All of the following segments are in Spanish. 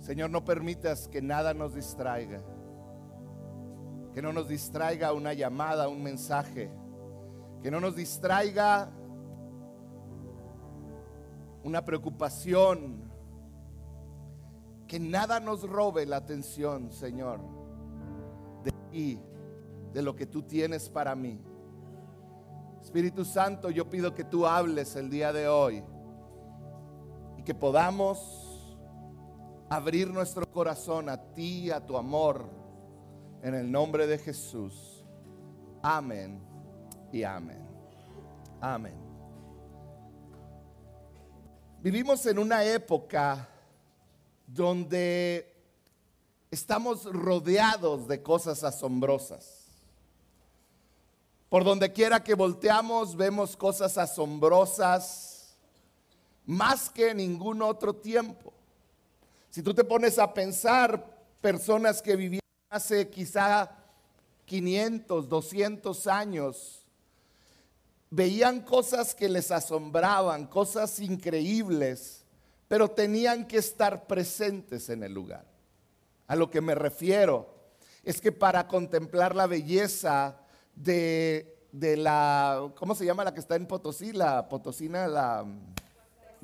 Señor, no permitas que nada nos distraiga. Que no nos distraiga una llamada, un mensaje. Que no nos distraiga una preocupación. Que nada nos robe la atención, Señor, de ti, de lo que tú tienes para mí. Espíritu Santo, yo pido que tú hables el día de hoy que podamos abrir nuestro corazón a ti, a tu amor, en el nombre de Jesús. Amén y amén. Amén. Vivimos en una época donde estamos rodeados de cosas asombrosas. Por donde quiera que volteamos vemos cosas asombrosas más que en ningún otro tiempo. Si tú te pones a pensar, personas que vivían hace quizá 500, 200 años, veían cosas que les asombraban, cosas increíbles, pero tenían que estar presentes en el lugar. A lo que me refiero es que para contemplar la belleza de, la, ¿cómo se llama la que está en Potosí? La Potosina, la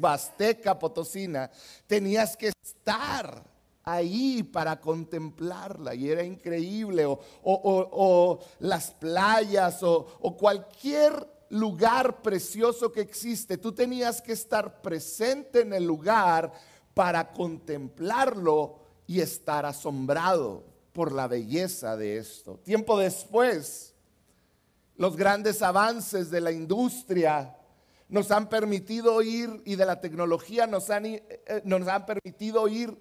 Huasteca Potosina. Tenías que estar ahí para contemplarla y era increíble. O, las playas o, o cualquier lugar precioso que existe. Tú tenías que estar presente en el lugar para contemplarlo y estar asombrado por la belleza de esto. Tiempo después, los grandes avances de la industria nos han permitido ir y de la tecnología nos han, eh, eh, nos han permitido ir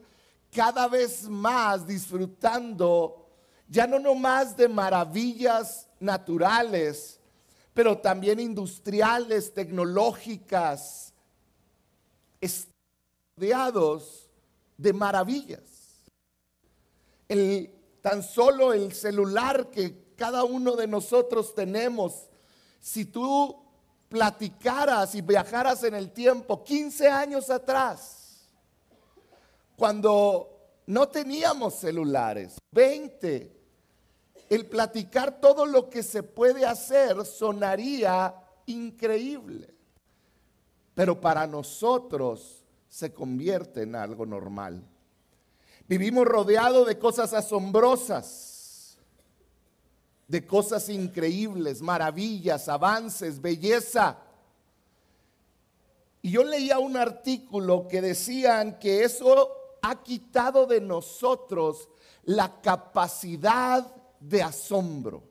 cada vez más disfrutando ya no nomás de maravillas naturales, pero también industriales, tecnológicas, estudiados de maravillas. El, tan solo el celular que cada uno de nosotros tenemos. Si tú platicaras y viajaras en el tiempo 15 años atrás, cuando no teníamos celulares, 20, el platicar todo lo que se puede hacer sonaría increíble. Pero para nosotros se convierte en algo normal. Vivimos rodeados de cosas asombrosas de cosas increíbles, maravillas, avances, belleza. Y yo leía un artículo que decían que eso ha quitado de nosotros la capacidad de asombro.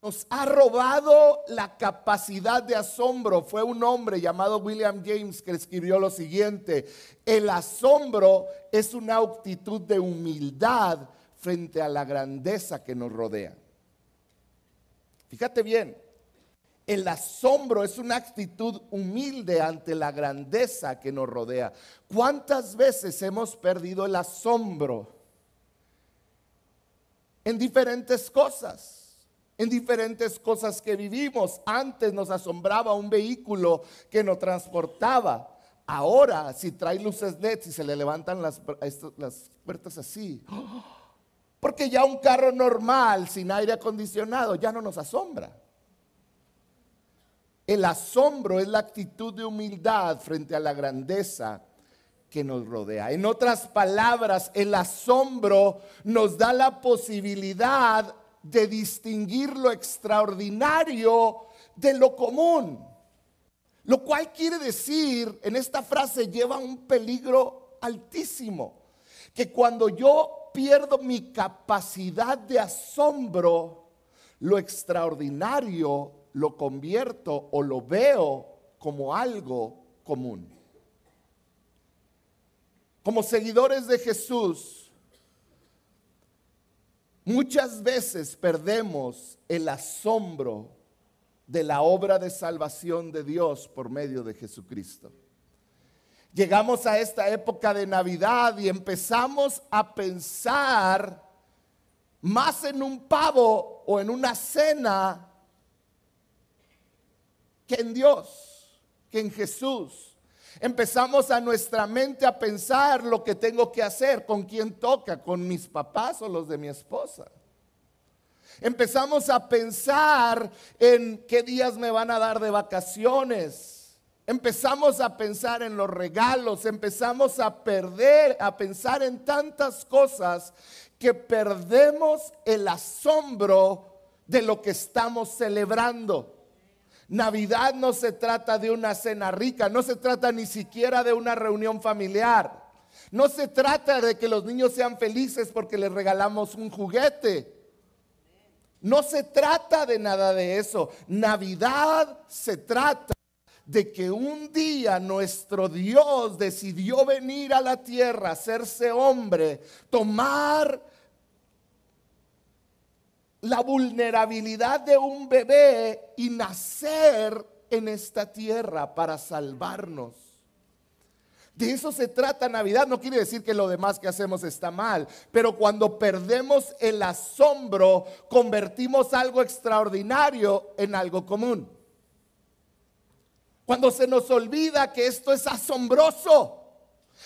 Nos ha robado la capacidad de asombro. Fue un hombre llamado William James que escribió lo siguiente. El asombro es una actitud de humildad frente a la grandeza que nos rodea. Fíjate bien, el asombro es una actitud humilde ante la grandeza que nos rodea. ¿Cuántas veces hemos perdido el asombro en diferentes cosas? En diferentes cosas que vivimos. Antes nos asombraba un vehículo que nos transportaba. Ahora, si trae luces LED, si se le levantan las, las puertas así. ¡oh! Porque ya un carro normal sin aire acondicionado ya no nos asombra. El asombro es la actitud de humildad frente a la grandeza que nos rodea. En otras palabras, el asombro nos da la posibilidad de distinguir lo extraordinario de lo común. Lo cual quiere decir, en esta frase lleva un peligro altísimo, que cuando yo pierdo mi capacidad de asombro, lo extraordinario lo convierto o lo veo como algo común. Como seguidores de Jesús, muchas veces perdemos el asombro de la obra de salvación de Dios por medio de Jesucristo. Llegamos a esta época de Navidad y empezamos a pensar más en un pavo o en una cena que en Dios, que en Jesús. Empezamos a nuestra mente a pensar lo que tengo que hacer, con quién toca, con mis papás o los de mi esposa. Empezamos a pensar en qué días me van a dar de vacaciones. Empezamos a pensar en los regalos, empezamos a perder, a pensar en tantas cosas que perdemos el asombro de lo que estamos celebrando. Navidad no se trata de una cena rica, no se trata ni siquiera de una reunión familiar. No se trata de que los niños sean felices porque les regalamos un juguete. No se trata de nada de eso. Navidad se trata de que un día nuestro Dios decidió venir a la tierra, hacerse hombre, tomar la vulnerabilidad de un bebé y nacer en esta tierra para salvarnos. De eso se trata Navidad. No quiere decir que lo demás que hacemos está mal, pero cuando perdemos el asombro, convertimos algo extraordinario en algo común. Cuando se nos olvida que esto es asombroso,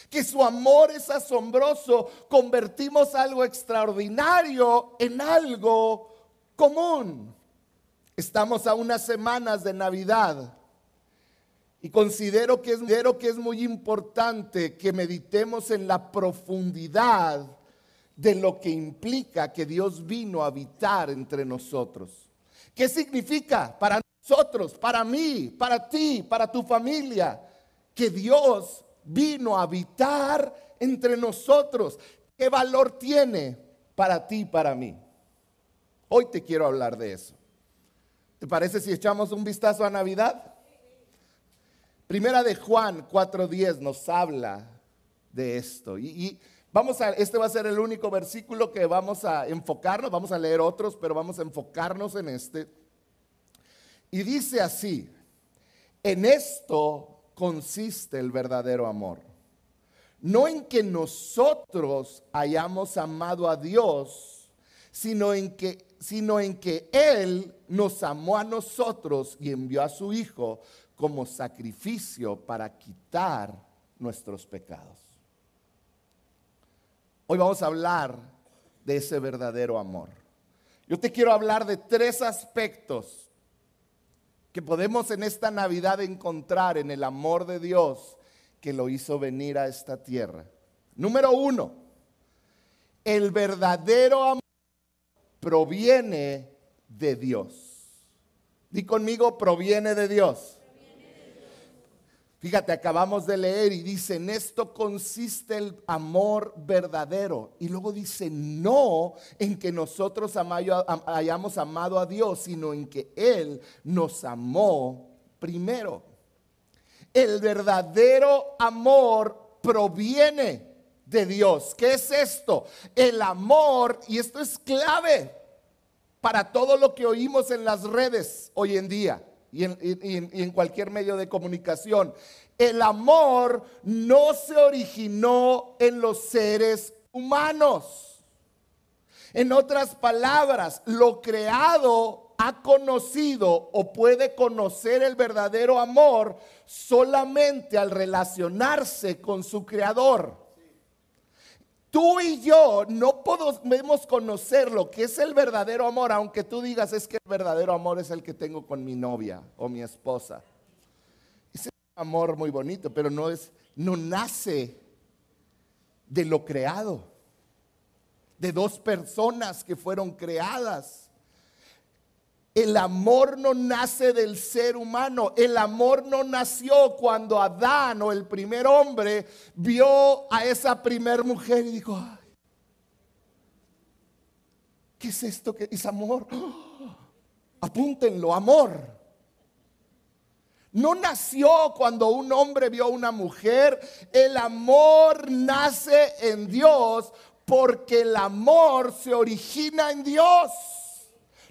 que su amor es asombroso, convertimos algo extraordinario en algo común. Estamos a unas semanas de Navidad y considero que, es, muy importante que meditemos en la profundidad de lo que implica que Dios vino a habitar entre nosotros. ¿Qué significa para nosotros, para mí, para ti, para tu familia? Que Dios vino a habitar entre nosotros. ¿Qué valor tiene para ti y para mí? Hoy te quiero hablar de eso. ¿Te parece si echamos un vistazo a Navidad? Primera de Juan 4:10 nos habla de esto. Y, vamos a, este va a ser el único versículo que vamos a enfocarnos, vamos a leer otros, pero vamos a enfocarnos en este. Y dice así, en esto consiste el verdadero amor. No en que nosotros hayamos amado a Dios, sino en que, sino en que Él nos amó a nosotros y envió a su Hijo como sacrificio para quitar nuestros pecados. Hoy vamos a hablar de ese verdadero amor. Yo te quiero hablar de tres aspectos que podemos en esta Navidad encontrar en el amor de Dios que lo hizo venir a esta tierra. Número uno, el verdadero amor proviene de Dios. Di conmigo, proviene de Dios. Fíjate, acabamos de leer y dice, en esto consiste el amor verdadero. Y luego dice, no en que nosotros hayamos amado a Dios, sino en que Él nos amó primero. El verdadero amor proviene de Dios. ¿Qué es esto? El amor, y esto es clave para todo lo que oímos en las redes hoy en día y en, cualquier medio de comunicación. El amor no se originó en los seres humanos. En otras palabras, lo creado ha conocido o puede conocer el verdadero amor solamente al relacionarse con su creador. Tú y yo no podemos conocer lo que es el verdadero amor, aunque tú digas es que el verdadero amor es el que tengo con mi novia o mi esposa. Es un amor muy bonito, pero no es, no nace de lo creado, de dos personas que fueron creadas. El amor no nace del ser humano. El amor no nació cuando Adán o el primer hombre vio a esa primer mujer y dijo, ¿qué es esto que es amor? apúntenlo, amor. No nació cuando un hombre vio a una mujer. El amor nace en Dios porque el amor se origina en Dios.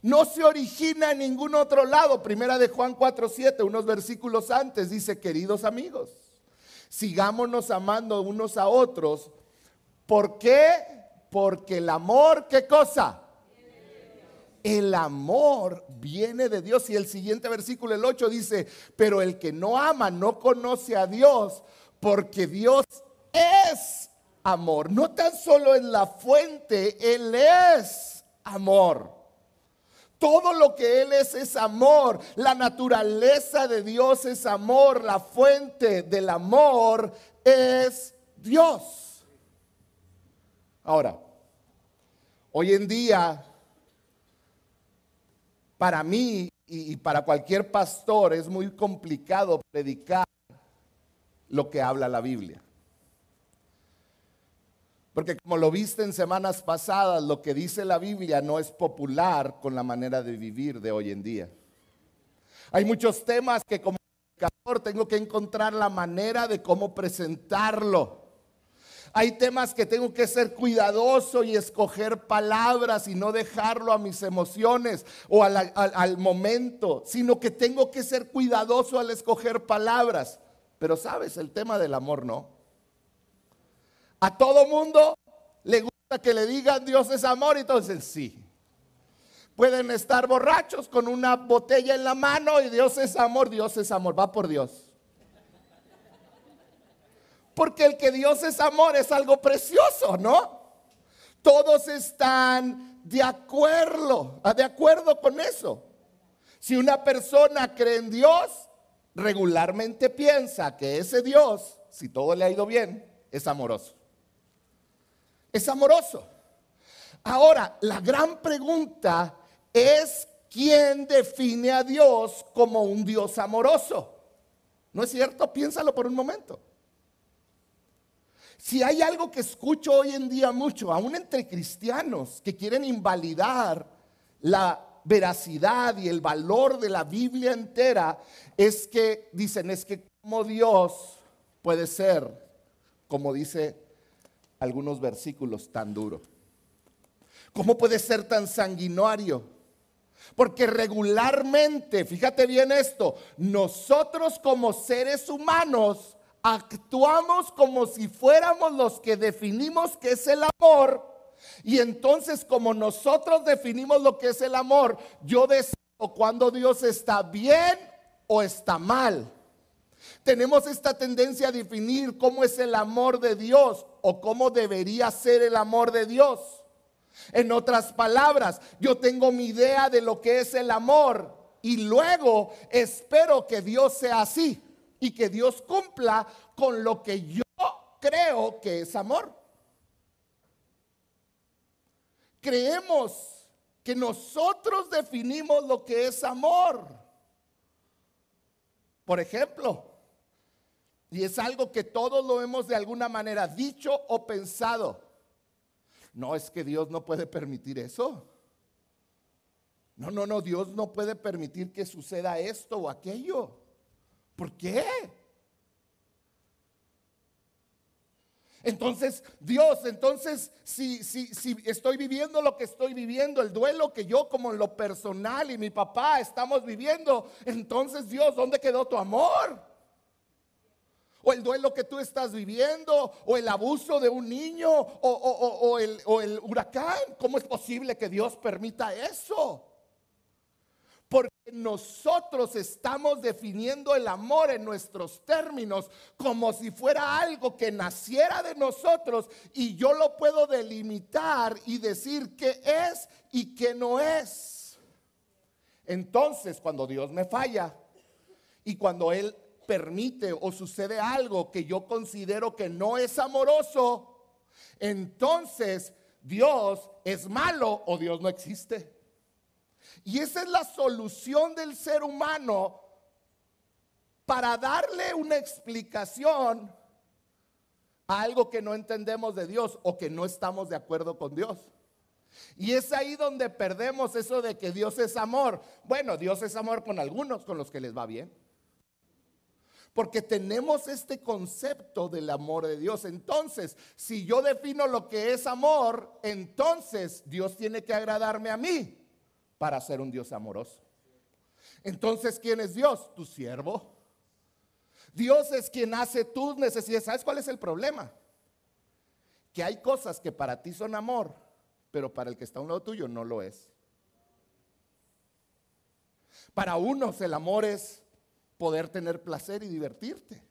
No se origina en ningún otro lado. Primera de Juan 4:7, unos versículos antes, dice, queridos amigos, sigámonos amando unos a otros. ¿Por qué? Porque el amor, ¿qué cosa? El amor viene de Dios. Y el siguiente versículo, el 8, dice, pero el que no ama no conoce a Dios, porque Dios es amor. No tan solo en la fuente, Él es amor. Todo lo que Él es es amor. La naturaleza de Dios es amor. La fuente del amor es Dios. Ahora, hoy en día, para mí y para cualquier pastor es muy complicado predicar lo que habla la Biblia. Porque como lo viste en semanas pasadas, lo que dice la Biblia no es popular con la manera de vivir de hoy en día. Hay muchos temas que como predicador tengo que encontrar la manera de cómo presentarlo. Hay temas que tengo que ser cuidadoso y escoger palabras y no dejarlo a mis emociones o al, al momento, sino que tengo que ser cuidadoso al escoger palabras. Pero sabes, el tema del amor no. A todo mundo le gusta que le digan Dios es amor, entonces sí. Pueden estar borrachos con una botella en la mano y Dios es amor, Dios es amor, va por Dios. Porque el que Dios es amor es algo precioso, ¿no? Todos están de acuerdo, de acuerdo con eso. Si una persona cree en Dios, regularmente piensa que ese Dios, si todo le ha ido bien, es amoroso es amoroso. Ahora, la gran pregunta es quién define a Dios como un Dios amoroso. ¿No es cierto? Piénsalo por un momento. Si hay algo que escucho hoy en día mucho, aún entre cristianos que quieren invalidar la veracidad y el valor de la Biblia entera, es que dicen, es que como Dios puede ser, como dice algunos versículos tan duros? ¿Cómo puede ser tan sanguinario? Porque regularmente, fíjate bien esto, nosotros como seres humanos actuamos como si fuéramos los que definimos qué es el amor. Y entonces como nosotros definimos lo que es el amor, yo decido cuando Dios está bien o está mal. Tenemos esta tendencia a definir cómo es el amor de Dios o cómo debería ser el amor de Dios. En otras palabras, yo tengo mi idea de lo que es el amor y luego espero que Dios sea así y que Dios cumpla con lo que yo creo que es amor. Creemos que nosotros definimos lo que es amor. Por ejemplo, y es algo que todos lo hemos de alguna manera dicho o pensado. No es que Dios no puede permitir eso. No, no, no, Dios no puede permitir que suceda esto o aquello. ¿Por qué? Entonces, Dios, entonces, si, si, si estoy viviendo lo que estoy viviendo, el duelo que yo como en lo personal y mi papá estamos viviendo, entonces Dios, ¿dónde quedó tu amor? O el duelo que tú estás viviendo, o el abuso de un niño, o, el, el huracán. ¿Cómo es posible que Dios permita eso? Porque nosotros estamos definiendo el amor en nuestros términos como si fuera algo que naciera de nosotros y yo lo puedo delimitar y decir qué es y qué no es. Entonces, cuando Dios me falla y cuando Él permite o sucede algo que yo considero que no es amoroso, entonces Dios es malo o Dios no existe. Y esa es la solución del ser humano para darle una explicación a algo que no entendemos de Dios o que no estamos de acuerdo con Dios. Y es ahí donde perdemos eso de que Dios es amor. Bueno, Dios es amor con algunos, con los que les va bien. Porque tenemos este concepto del amor de Dios. Entonces, si yo defino lo que es amor, entonces Dios tiene que agradarme a mí para ser un Dios amoroso. Entonces, ¿quién es Dios? Tu siervo. Dios es quien hace tus necesidades. ¿Sabes cuál es el problema? Que hay cosas que para ti son amor, pero para el que está a un lado tuyo no lo es. Para unos el amor es poder tener placer y divertirte.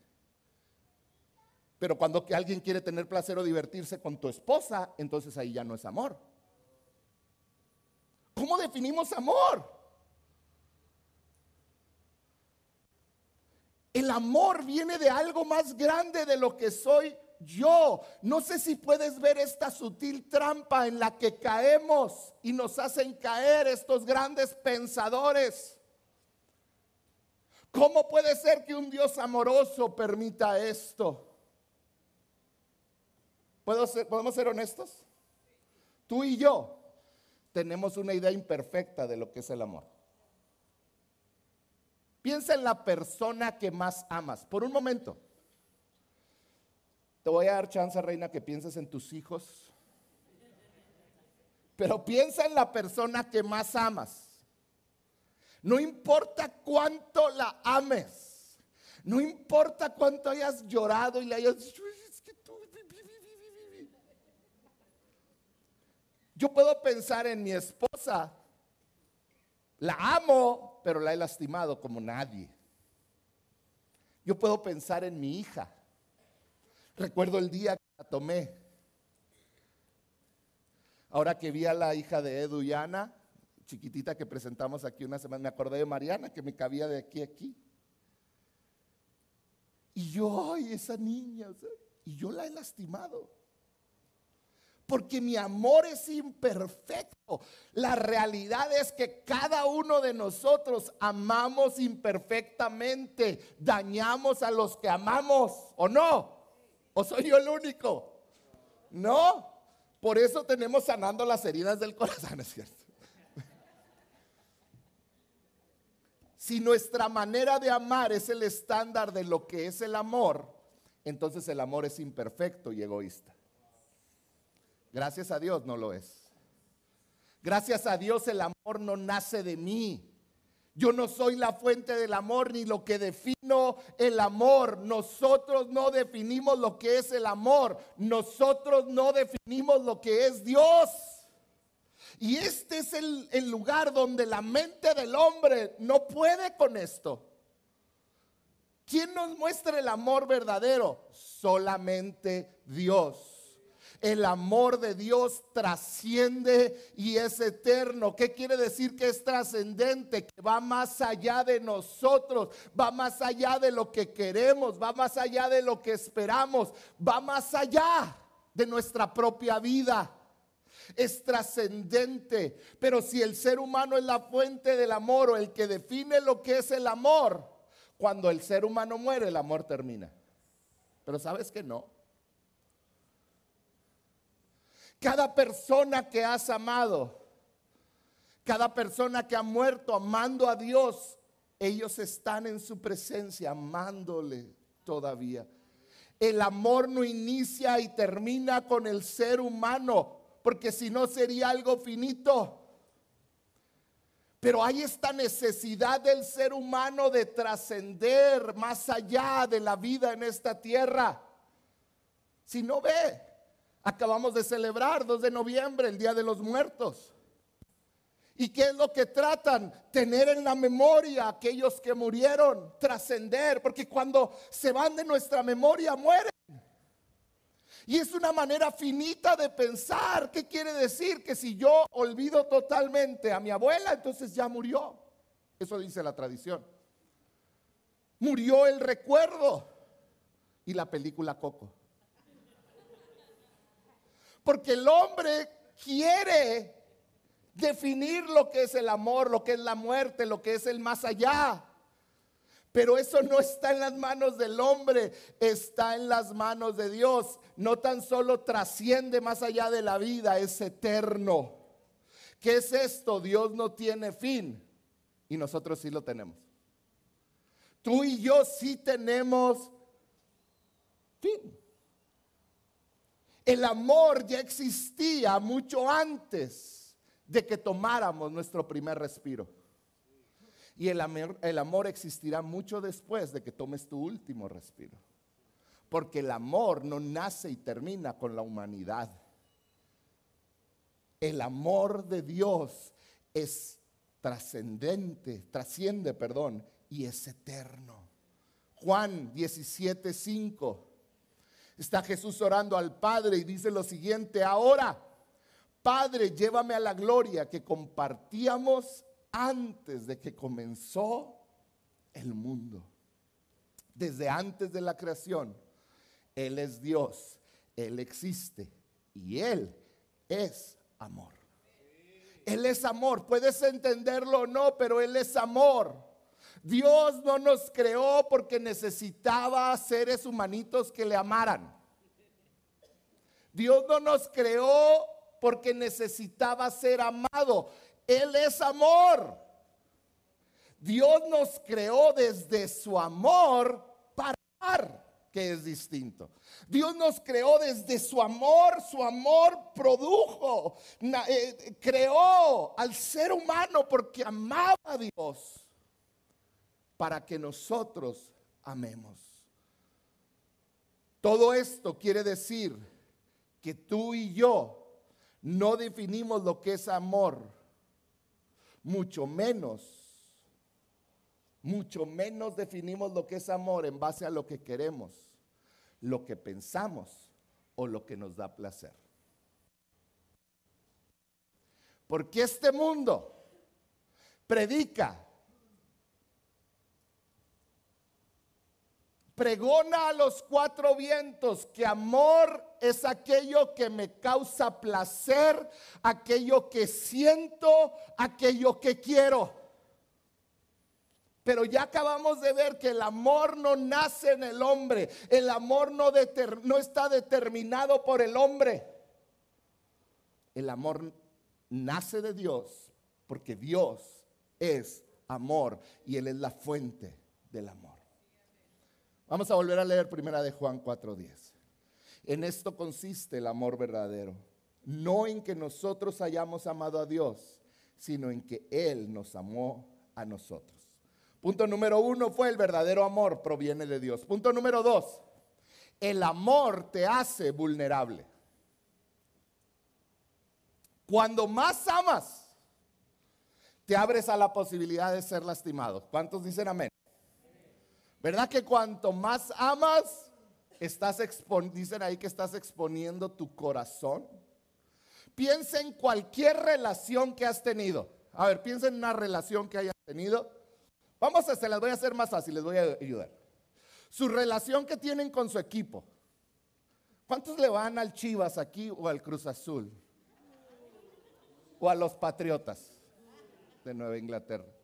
Pero cuando alguien quiere tener placer o divertirse con tu esposa, entonces ahí ya no es amor. ¿Cómo definimos amor? El amor viene de algo más grande de lo que soy yo. No sé si puedes ver esta sutil trampa en la que caemos y nos hacen caer estos grandes pensadores. ¿Cómo puede ser que un Dios amoroso permita esto? ¿Podemos ser honestos? Tú y yo tenemos una idea imperfecta de lo que es el amor. Piensa en la persona que más amas. Por un momento. Te voy a dar chance, reina, que pienses en tus hijos. Pero piensa en la persona que más amas. No importa cuánto la ames. No importa cuánto hayas llorado y le hayas que tú... Yo puedo pensar en mi esposa. La amo, pero la he lastimado como nadie. Yo puedo pensar en mi hija. Recuerdo el día que la tomé. Ahora que vi a la hija de Edu y Ana, chiquitita que presentamos aquí una semana, me acordé de Mariana que me cabía de aquí a aquí. Y yo, ay, esa niña, y yo la he lastimado porque mi amor es imperfecto. La realidad es que cada uno de nosotros amamos imperfectamente, dañamos a los que amamos, ¿o no? ¿O soy yo el único? No. Por eso tenemos sanando las heridas del corazón, ¿es cierto? Si nuestra manera de amar es el estándar de lo que es el amor, entonces el amor es imperfecto y egoísta. Gracias a Dios no lo es. Gracias a Dios el amor no nace de mí. Yo no soy la fuente del amor ni lo que defino el amor. Nosotros no definimos lo que es el amor. Nosotros no definimos lo que es Dios. Y este es el, lugar donde la mente del hombre no puede con esto. ¿Quién nos muestra el amor verdadero? Solamente Dios. El amor de Dios trasciende y es eterno. ¿Qué quiere decir que es trascendente? Que va más allá de nosotros, va más allá de lo que queremos, va más allá de lo que esperamos, va más allá de nuestra propia vida. Es trascendente. Pero si el ser humano es la fuente del amor o el que define lo que es el amor, cuando el ser humano muere, el amor termina. Pero sabes que no. Cada persona que has amado, cada persona que ha muerto amando a Dios, ellos están en su presencia amándole todavía. El amor no inicia y termina con el ser humano, porque si no sería algo finito. Pero hay esta necesidad del ser humano de trascender más allá de la vida en esta tierra. Si no ve, Acabamos de celebrar 2 de noviembre, el Día de los Muertos. ¿Y qué es lo que tratan? Tener en la memoria aquellos que murieron, trascender, porque cuando se van de nuestra memoria mueren. Y es una manera finita de pensar. ¿Qué quiere decir? Que si yo olvido totalmente a mi abuela, entonces ya murió. Eso dice la tradición. Murió el recuerdo. Y la película Coco. Porque el hombre quiere definir lo que es el amor, lo que es la muerte, lo que es el más allá. Pero eso no está en las manos del hombre, está en las manos de Dios. No tan solo trasciende más allá de la vida, es eterno. ¿Qué es esto? Dios no tiene fin y nosotros sí lo tenemos. Tú y yo sí tenemos fin. El amor ya existía mucho antes de que tomáramos nuestro primer respiro. Y el amor, el amor existirá mucho después de que tomes tu último respiro. Porque el amor no nace y termina con la humanidad. El amor de Dios es trascendente, trasciende, perdón, y es eterno. Juan 17, 5. Está Jesús orando al Padre y dice lo siguiente, ahora, Padre, llévame a la gloria que compartíamos antes de que comenzó el mundo. Desde antes de la creación, Él es Dios, Él existe y Él es amor. Él es amor, puedes entenderlo o no, pero Él es amor. Dios no nos creó porque necesitaba seres humanitos que le amaran. Dios no nos creó porque necesitaba ser amado. Él es amor. Dios nos creó desde su amor para amar, que es distinto. Dios nos creó desde su amor, su amor produjo, eh, creó al ser humano porque amaba a Dios para que nosotros amemos. Todo esto quiere decir que tú y yo no definimos lo que es amor, mucho menos, mucho menos definimos lo que es amor en base a lo que queremos, lo que pensamos o lo que nos da placer. Porque este mundo predica pregona a los cuatro vientos que amor es aquello que me causa placer, aquello que siento, aquello que quiero. Pero ya acabamos de ver que el amor no nace en el hombre, el amor no, no está determinado por el hombre. El amor nace de Dios porque Dios es amor y Él es la fuente del amor. Vamos a volver a leer primera de Juan 4:10. En esto consiste el amor verdadero, no en que nosotros hayamos amado a Dios, sino en que Él nos amó a nosotros. Punto número uno fue el verdadero amor proviene de Dios. Punto número dos, el amor te hace vulnerable. Cuando más amas, te abres a la posibilidad de ser lastimado. ¿Cuántos dicen amén? ¿Verdad que cuanto más amas, estás dicen ahí que estás exponiendo tu corazón? Piensa en cualquier relación que has tenido. A ver, piensa en una relación que hayas tenido. Vamos a, se las voy a hacer más fácil, les voy a ayudar. Su relación que tienen con su equipo. ¿Cuántos le van al Chivas aquí o al Cruz Azul? O a los Patriotas de Nueva Inglaterra.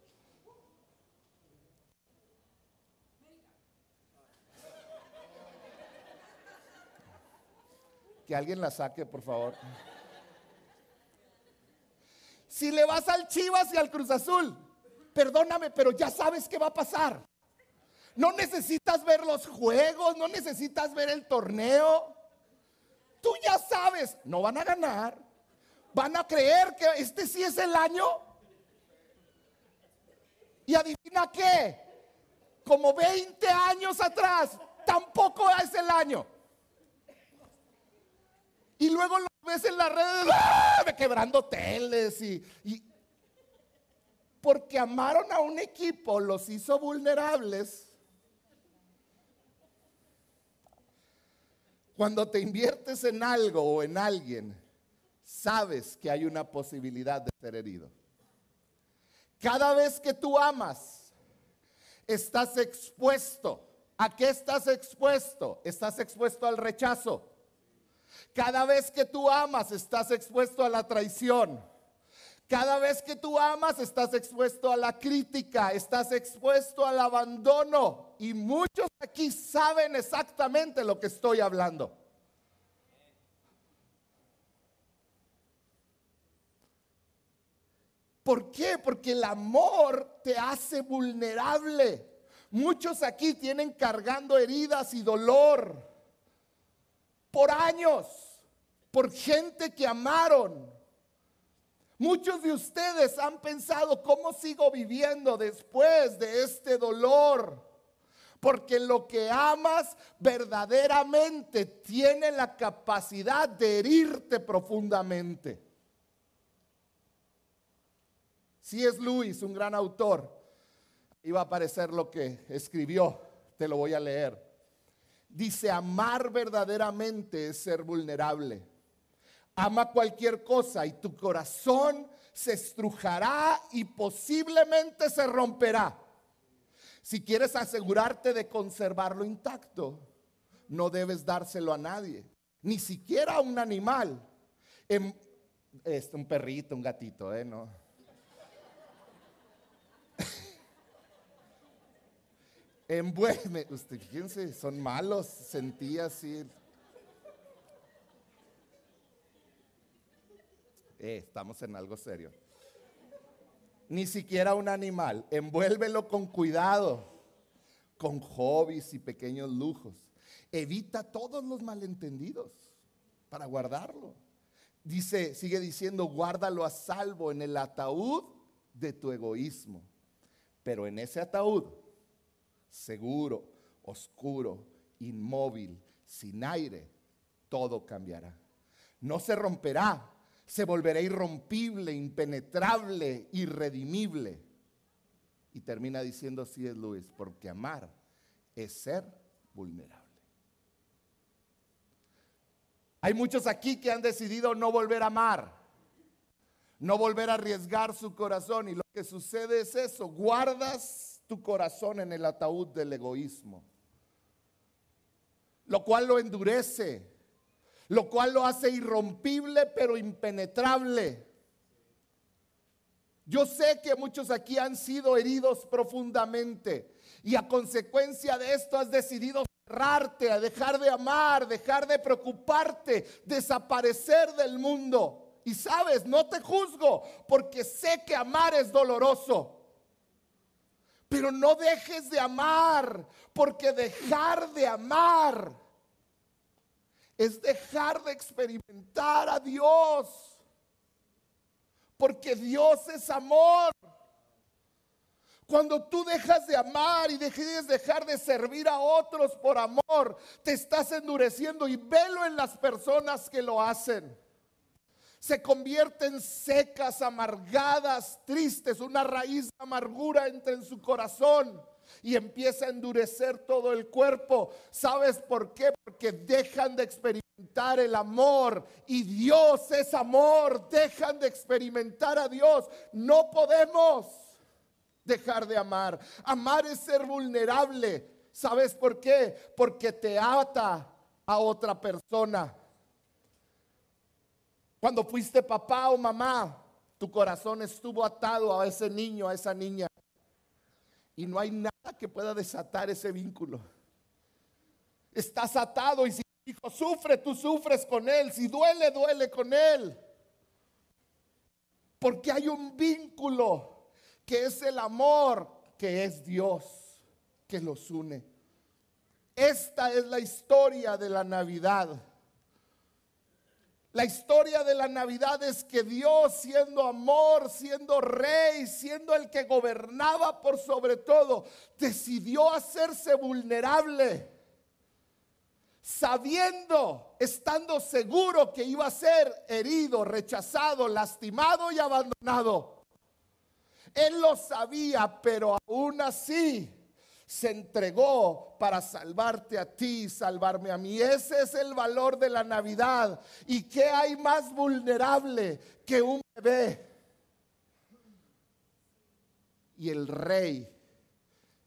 Que alguien la saque, por favor. Si le vas al Chivas y al Cruz Azul, perdóname, pero ya sabes qué va a pasar. No necesitas ver los juegos, no necesitas ver el torneo. Tú ya sabes, no van a ganar. Van a creer que este sí es el año. Y adivina qué, como 20 años atrás, tampoco es el año. Luego lo ves en las redes, ¡ah! quebrando teles y, y porque amaron a un equipo, los hizo vulnerables. Cuando te inviertes en algo o en alguien, sabes que hay una posibilidad de ser herido. Cada vez que tú amas, estás expuesto. ¿A qué estás expuesto? Estás expuesto al rechazo. Cada vez que tú amas, estás expuesto a la traición. Cada vez que tú amas, estás expuesto a la crítica, estás expuesto al abandono. Y muchos aquí saben exactamente lo que estoy hablando. ¿Por qué? Porque el amor te hace vulnerable. Muchos aquí tienen cargando heridas y dolor por años, por gente que amaron. Muchos de ustedes han pensado, ¿cómo sigo viviendo después de este dolor? Porque lo que amas verdaderamente tiene la capacidad de herirte profundamente. Si es Luis, un gran autor, iba a aparecer lo que escribió, te lo voy a leer. Dice, amar verdaderamente es ser vulnerable. Ama cualquier cosa y tu corazón se estrujará y posiblemente se romperá. Si quieres asegurarte de conservarlo intacto, no debes dárselo a nadie, ni siquiera a un animal. Este, un perrito, un gatito, ¿eh? No. Envuelve, usted, fíjense, son malos, sentí así. Eh, estamos en algo serio. Ni siquiera un animal. Envuélvelo con cuidado, con hobbies y pequeños lujos. Evita todos los malentendidos para guardarlo. Dice, sigue diciendo, guárdalo a salvo en el ataúd de tu egoísmo. Pero en ese ataúd, seguro, oscuro, inmóvil, sin aire, todo cambiará. No se romperá se volverá irrompible, impenetrable, irredimible. Y termina diciendo así es Luis, porque amar es ser vulnerable. Hay muchos aquí que han decidido no volver a amar, no volver a arriesgar su corazón y lo que sucede es eso, guardas tu corazón en el ataúd del egoísmo, lo cual lo endurece, lo cual lo hace irrompible pero impenetrable. Yo sé que muchos aquí han sido heridos profundamente y a consecuencia de esto has decidido cerrarte, a dejar de amar, dejar de preocuparte, desaparecer del mundo. Y sabes, no te juzgo porque sé que amar es doloroso. Pero no dejes de amar porque dejar de amar es dejar de experimentar a Dios. Porque Dios es amor. Cuando tú dejas de amar y decides dejar de servir a otros por amor, te estás endureciendo y velo en las personas que lo hacen. Se convierten secas, amargadas, tristes, una raíz de amargura entra en su corazón y empieza a endurecer todo el cuerpo. ¿Sabes por qué? Porque dejan de experimentar el amor y Dios es amor. Dejan de experimentar a Dios. No podemos dejar de amar. Amar es ser vulnerable. ¿Sabes por qué? Porque te ata a otra persona. Cuando fuiste papá o mamá, tu corazón estuvo atado a ese niño, a esa niña. Y no hay nada que pueda desatar ese vínculo. Estás atado y si tu hijo sufre, tú sufres con él. Si duele, duele con él. Porque hay un vínculo que es el amor, que es Dios, que los une. Esta es la historia de la Navidad. La historia de la Navidad es que Dios, siendo amor, siendo rey, siendo el que gobernaba por sobre todo, decidió hacerse vulnerable, sabiendo, estando seguro que iba a ser herido, rechazado, lastimado y abandonado. Él lo sabía, pero aún así se entregó para salvarte a ti y salvarme a mí. Ese es el valor de la Navidad. ¿Y qué hay más vulnerable que un bebé? Y el rey,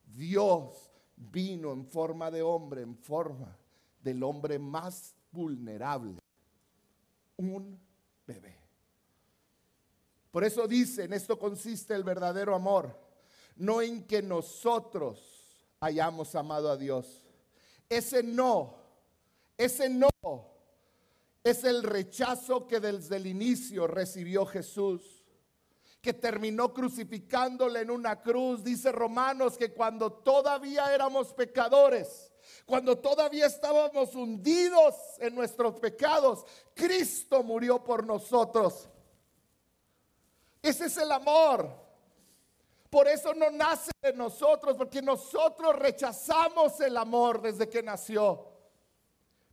Dios, vino en forma de hombre, en forma del hombre más vulnerable. Un bebé. Por eso dice, en esto consiste el verdadero amor, no en que nosotros hayamos amado a Dios. Ese no, ese no es el rechazo que desde el inicio recibió Jesús, que terminó crucificándole en una cruz. Dice Romanos que cuando todavía éramos pecadores, cuando todavía estábamos hundidos en nuestros pecados, Cristo murió por nosotros. Ese es el amor. Por eso no nace de nosotros, porque nosotros rechazamos el amor desde que nació.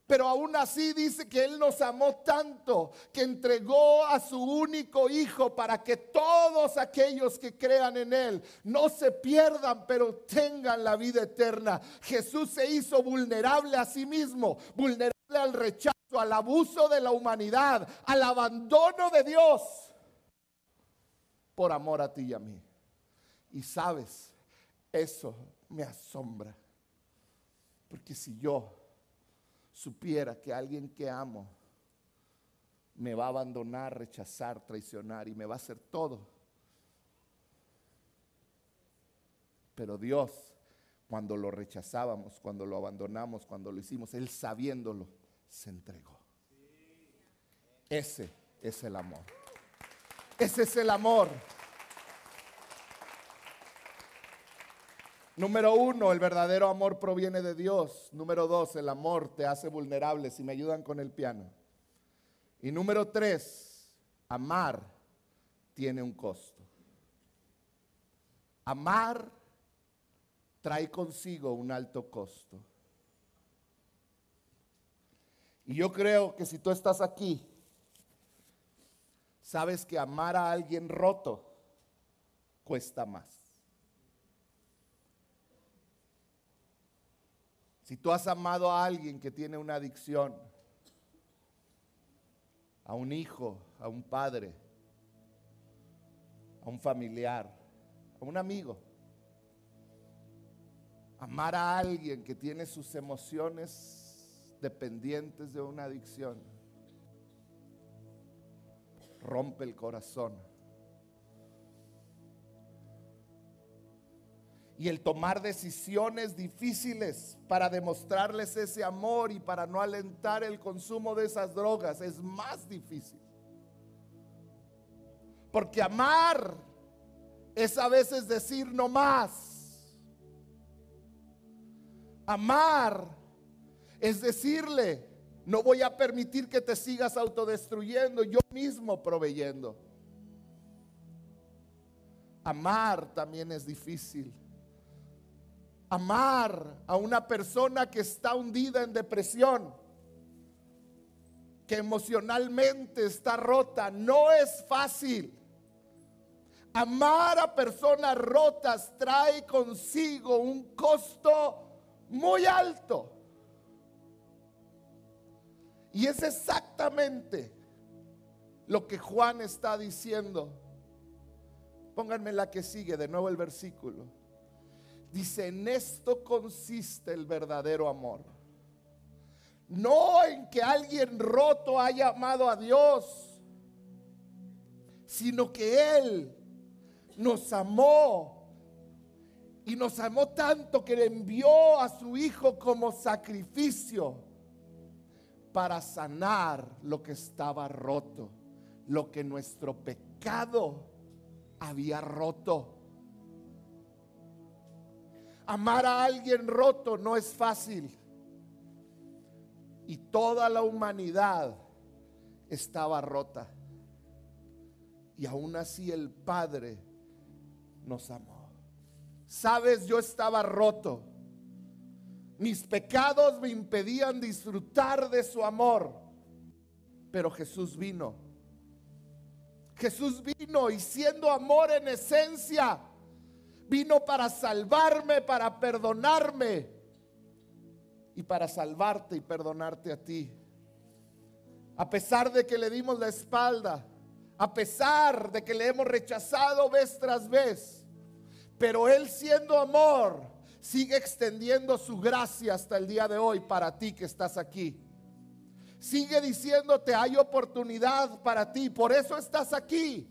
Pero aún así dice que Él nos amó tanto que entregó a su único Hijo para que todos aquellos que crean en Él no se pierdan, pero tengan la vida eterna. Jesús se hizo vulnerable a sí mismo, vulnerable al rechazo, al abuso de la humanidad, al abandono de Dios, por amor a ti y a mí. Y sabes, eso me asombra. Porque si yo supiera que alguien que amo me va a abandonar, rechazar, traicionar y me va a hacer todo. Pero Dios, cuando lo rechazábamos, cuando lo abandonamos, cuando lo hicimos, Él sabiéndolo, se entregó. Ese es el amor. Ese es el amor. Número uno, el verdadero amor proviene de Dios. Número dos, el amor te hace vulnerable. Si me ayudan con el piano. Y número tres, amar tiene un costo. Amar trae consigo un alto costo. Y yo creo que si tú estás aquí, sabes que amar a alguien roto cuesta más. Si tú has amado a alguien que tiene una adicción, a un hijo, a un padre, a un familiar, a un amigo, amar a alguien que tiene sus emociones dependientes de una adicción, rompe el corazón. Y el tomar decisiones difíciles para demostrarles ese amor y para no alentar el consumo de esas drogas es más difícil. Porque amar es a veces decir no más. Amar es decirle, no voy a permitir que te sigas autodestruyendo, yo mismo proveyendo. Amar también es difícil amar a una persona que está hundida en depresión, que emocionalmente está rota, no es fácil. Amar a personas rotas trae consigo un costo muy alto. Y es exactamente lo que Juan está diciendo. Pónganme la que sigue, de nuevo el versículo. Dice, en esto consiste el verdadero amor. No en que alguien roto haya amado a Dios, sino que Él nos amó y nos amó tanto que le envió a su Hijo como sacrificio para sanar lo que estaba roto, lo que nuestro pecado había roto. Amar a alguien roto no es fácil. Y toda la humanidad estaba rota. Y aún así el Padre nos amó. Sabes, yo estaba roto. Mis pecados me impedían disfrutar de su amor. Pero Jesús vino. Jesús vino y siendo amor en esencia, Vino para salvarme, para perdonarme y para salvarte y perdonarte a ti. A pesar de que le dimos la espalda, a pesar de que le hemos rechazado vez tras vez, pero Él siendo amor, sigue extendiendo su gracia hasta el día de hoy para ti que estás aquí. Sigue diciéndote, hay oportunidad para ti, por eso estás aquí.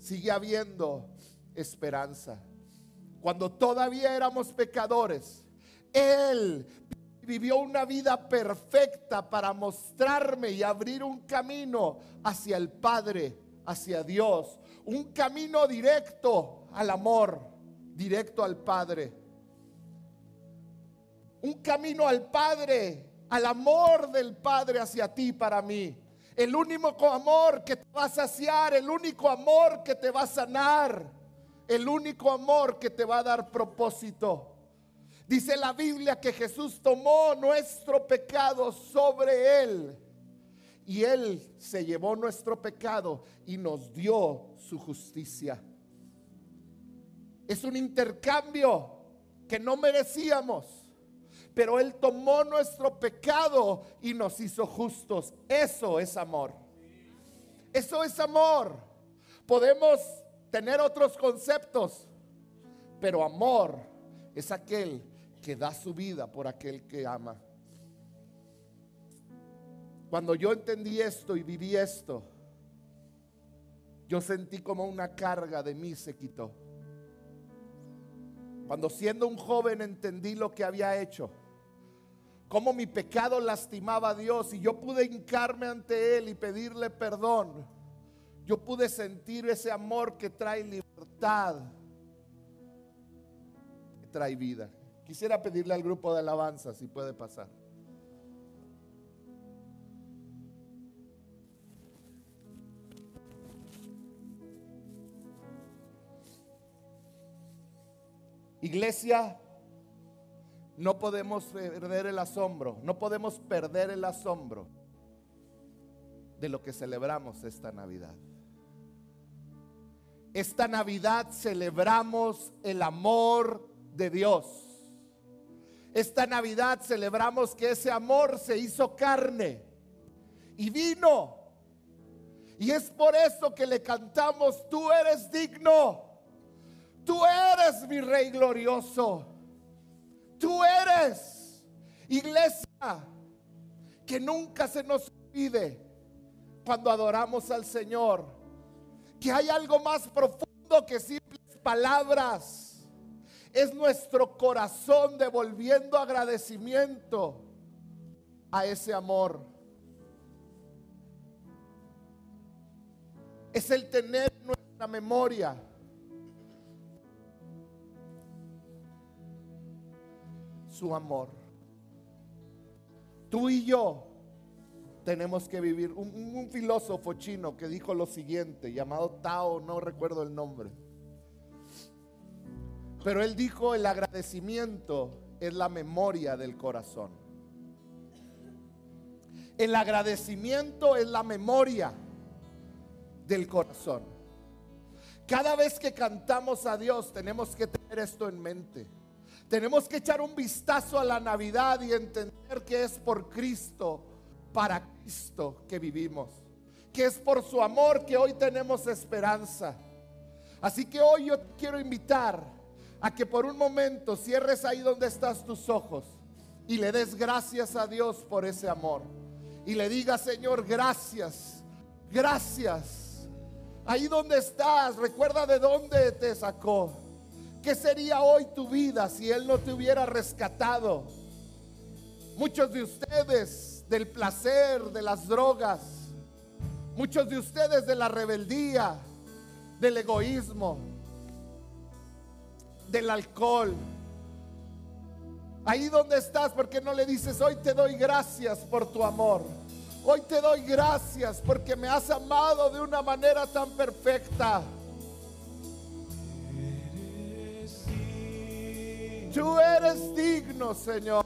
Sigue habiendo esperanza. Cuando todavía éramos pecadores, Él vivió una vida perfecta para mostrarme y abrir un camino hacia el Padre, hacia Dios. Un camino directo al amor, directo al Padre. Un camino al Padre, al amor del Padre hacia ti, para mí el único amor que te va a saciar, el único amor que te va a sanar, el único amor que te va a dar propósito. Dice la Biblia que Jesús tomó nuestro pecado sobre él y él se llevó nuestro pecado y nos dio su justicia. Es un intercambio que no merecíamos, pero él tomó nuestro pecado y nos hizo justos. Eso es amor. Eso es amor. Podemos tener otros conceptos, pero amor es aquel que da su vida por aquel que ama. Cuando yo entendí esto y viví esto, yo sentí como una carga de mí se quitó. Cuando siendo un joven entendí lo que había hecho, cómo mi pecado lastimaba a Dios y yo pude hincarme ante Él y pedirle perdón, yo pude sentir ese amor que trae libertad, que trae vida. Quisiera pedirle al grupo de alabanza si puede pasar. Iglesia, no podemos perder el asombro, no podemos perder el asombro de lo que celebramos esta Navidad. Esta Navidad celebramos el amor de Dios. Esta Navidad celebramos que ese amor se hizo carne y vino. Y es por eso que le cantamos, tú eres digno, tú eres mi rey glorioso, tú eres iglesia, que nunca se nos olvide cuando adoramos al Señor, que hay algo más profundo que simples palabras es nuestro corazón devolviendo agradecimiento a ese amor. Es el tener nuestra memoria. Su amor. Tú y yo tenemos que vivir. Un, un filósofo chino que dijo lo siguiente, llamado Tao, no recuerdo el nombre pero él dijo, el agradecimiento es la memoria del corazón. El agradecimiento es la memoria del corazón. Cada vez que cantamos a Dios tenemos que tener esto en mente. Tenemos que echar un vistazo a la Navidad y entender que es por Cristo, para Cristo que vivimos. Que es por su amor que hoy tenemos esperanza. Así que hoy yo quiero invitar a que por un momento cierres ahí donde estás tus ojos y le des gracias a Dios por ese amor. Y le digas, Señor, gracias, gracias. Ahí donde estás, recuerda de dónde te sacó. ¿Qué sería hoy tu vida si Él no te hubiera rescatado? Muchos de ustedes del placer, de las drogas, muchos de ustedes de la rebeldía, del egoísmo, del alcohol. Ahí donde estás, porque no le dices, hoy te doy gracias por tu amor. Hoy te doy gracias porque me has amado de una manera tan perfecta. Tú eres digno, Señor.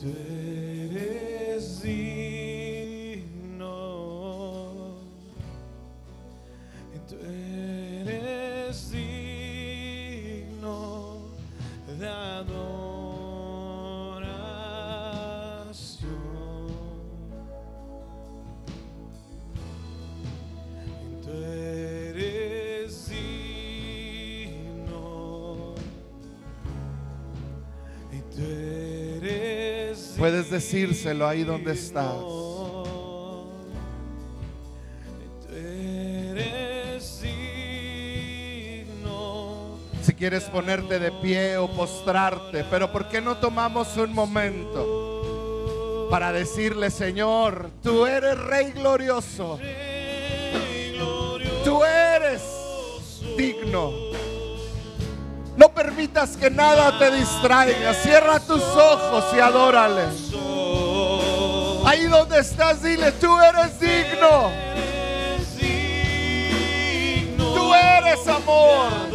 Tú eres digno. Puedes decírselo ahí donde estás. Si quieres ponerte de pie o postrarte, pero ¿por qué no tomamos un momento para decirle, Señor, tú eres Rey glorioso. tú eres digno? No permitas que nada te distraiga, cierra tus ojos y adórale. Ahí donde estás, dile, tú eres digno, tú eres amor.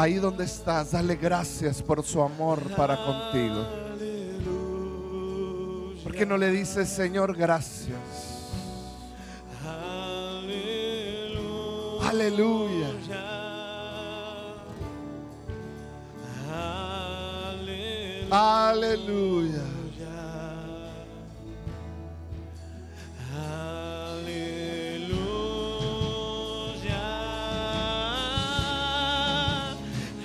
Ahí donde estás, dale gracias por su amor para contigo. ¿Por qué no le dices, Señor, gracias? Aleluya. Aleluya.